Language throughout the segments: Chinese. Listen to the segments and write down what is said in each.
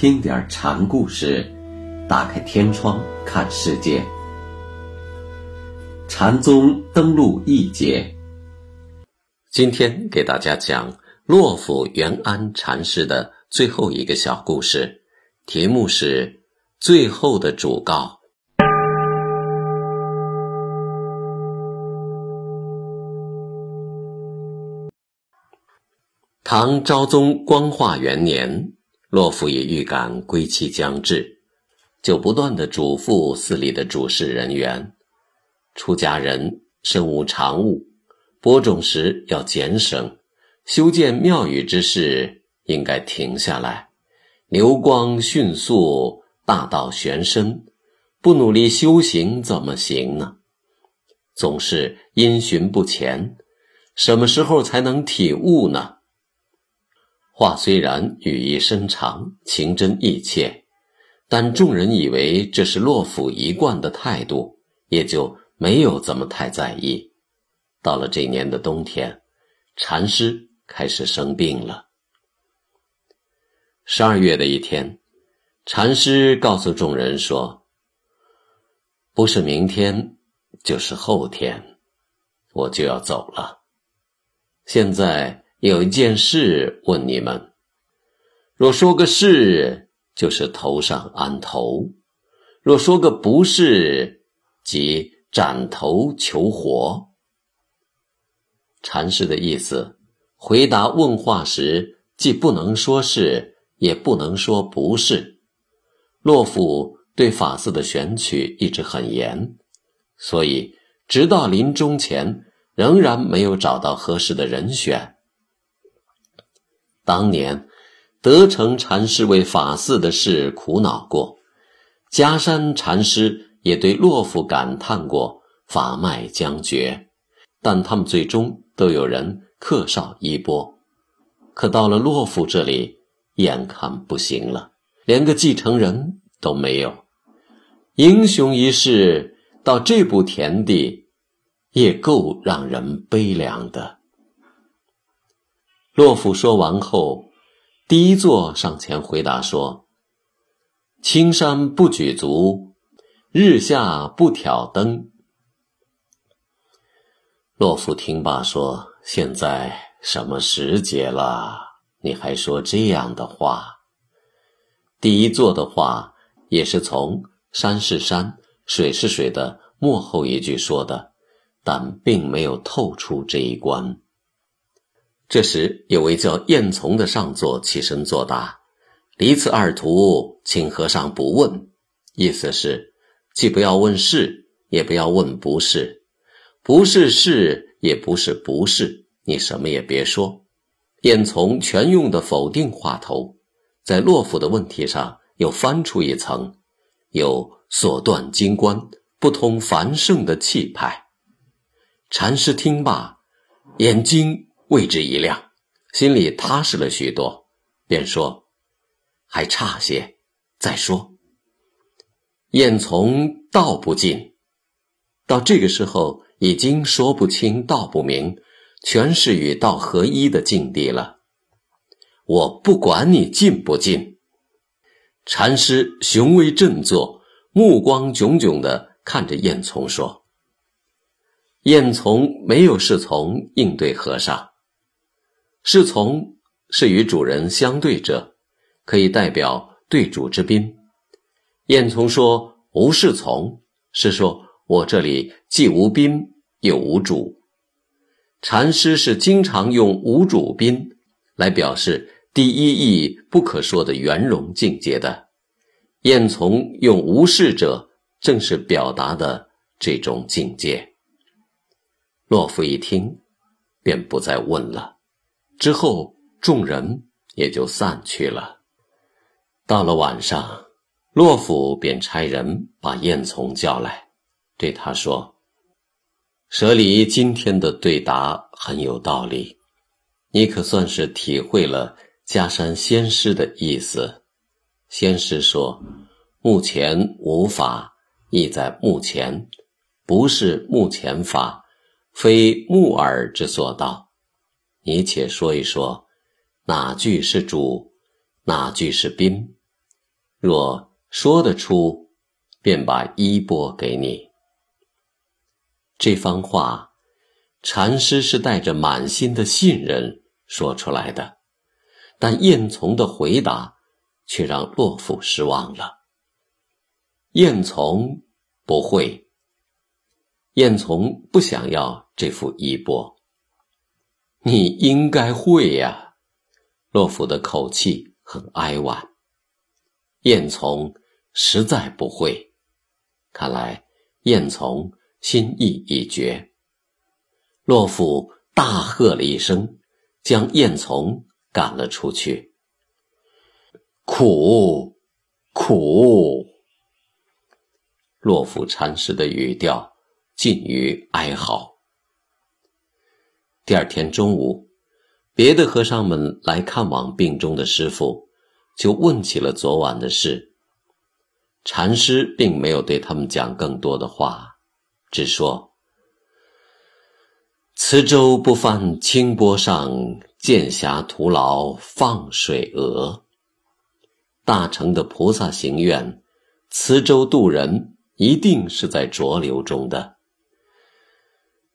听点禅故事，打开天窗看世界。禅宗登陆一节，今天给大家讲洛府元安禅师的最后一个小故事，题目是《最后的嘱告》。唐昭宗光化元年，洛府也预感归期将至，就不断的嘱咐寺里的主事人员：出家人身无长物，播种时要俭省，修建庙宇之事应该停下来，流光迅速，大道玄深，不努力修行怎么行呢？总是因循不前，什么时候才能体悟呢？话虽然语意深长，情真意切，但众人以为这是洛府一贯的态度，也就没有怎么太在意。到了这年的冬天，禅师开始生病了。十二月的一天，禅师告诉众人说：“不是明天，就是后天，我就要走了。现在。”有一件事问你们：若说个是，就是头上安头；若说个不是，即斩头求活。禅师的意思，回答问话时，既不能说是，也不能说不是。洛甫对法寺的选取一直很严，所以直到临终前，仍然没有找到合适的人选。当年，德成禅师为法寺的事苦恼过，迦山禅师也对洛府感叹过法脉将绝，但他们最终都有人克绍衣钵。可到了洛府这里，眼看不行了，连个继承人都没有。英雄一世到这步田地，也够让人悲凉的。洛甫说完后，第一座上前回答说：“青山不举足，日下不挑灯。”洛夫听罢说：“现在什么时节了？你还说这样的话？”第一座的话也是从“山是山，水是水”的末后一句说的，但并没有透出这一关。这时，有位叫燕从的上座起身作答：“离此二途，请和尚不问。”意思是，既不要问是，也不要问不是，不是是，也不是不是，你什么也别说。燕从全用的否定话头，在洛府的问题上又翻出一层，有所断金关、不通繁盛的气派。禅师听罢，眼睛。为之一亮，心里踏实了许多，便说：“还差些，再说。”燕从道不尽，到这个时候已经说不清道不明，全是与道合一的境地了。我不管你进不进。禅师雄威振作，目光炯炯的看着燕从说：“燕从没有侍从应对和尚。”侍从是与主人相对者，可以代表对主之宾。燕从说无侍从，是说我这里既无宾又无主。禅师是经常用无主宾来表示第一义不可说的圆融境界的。燕从用无事者，正是表达的这种境界。洛夫一听，便不再问了。之后，众人也就散去了。到了晚上，洛甫便差人把燕从叫来，对他说：“舍离今天的对答很有道理，你可算是体会了迦山仙师的意思。仙师说：‘目前无法，意在目前，不是目前法，非目耳之所到。’”你且说一说，哪句是主，哪句是宾？若说得出，便把衣钵给你。”这番话，禅师是带着满心的信任说出来的，但燕从的回答却让洛甫失望了。燕从不会。燕从不想要这副衣钵。你应该会呀，洛甫的口气很哀婉。燕从实在不会，看来燕从心意已决。洛甫大喝了一声，将燕从赶了出去。苦，苦。洛甫禅师的语调。近于哀嚎。第二天中午，别的和尚们来看望病中的师傅，就问起了昨晚的事。禅师并没有对他们讲更多的话，只说：“磁州不翻清波上，剑侠徒劳放水鹅。大成的菩萨行愿，磁州渡人一定是在浊流中的。”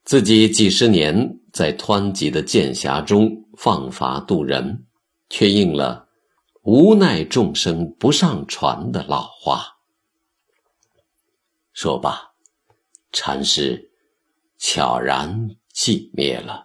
自己几十年在湍急的剑峡中放筏渡人，却应了“无奈众生不上船”的老话。说罢，禅师悄然寂灭了。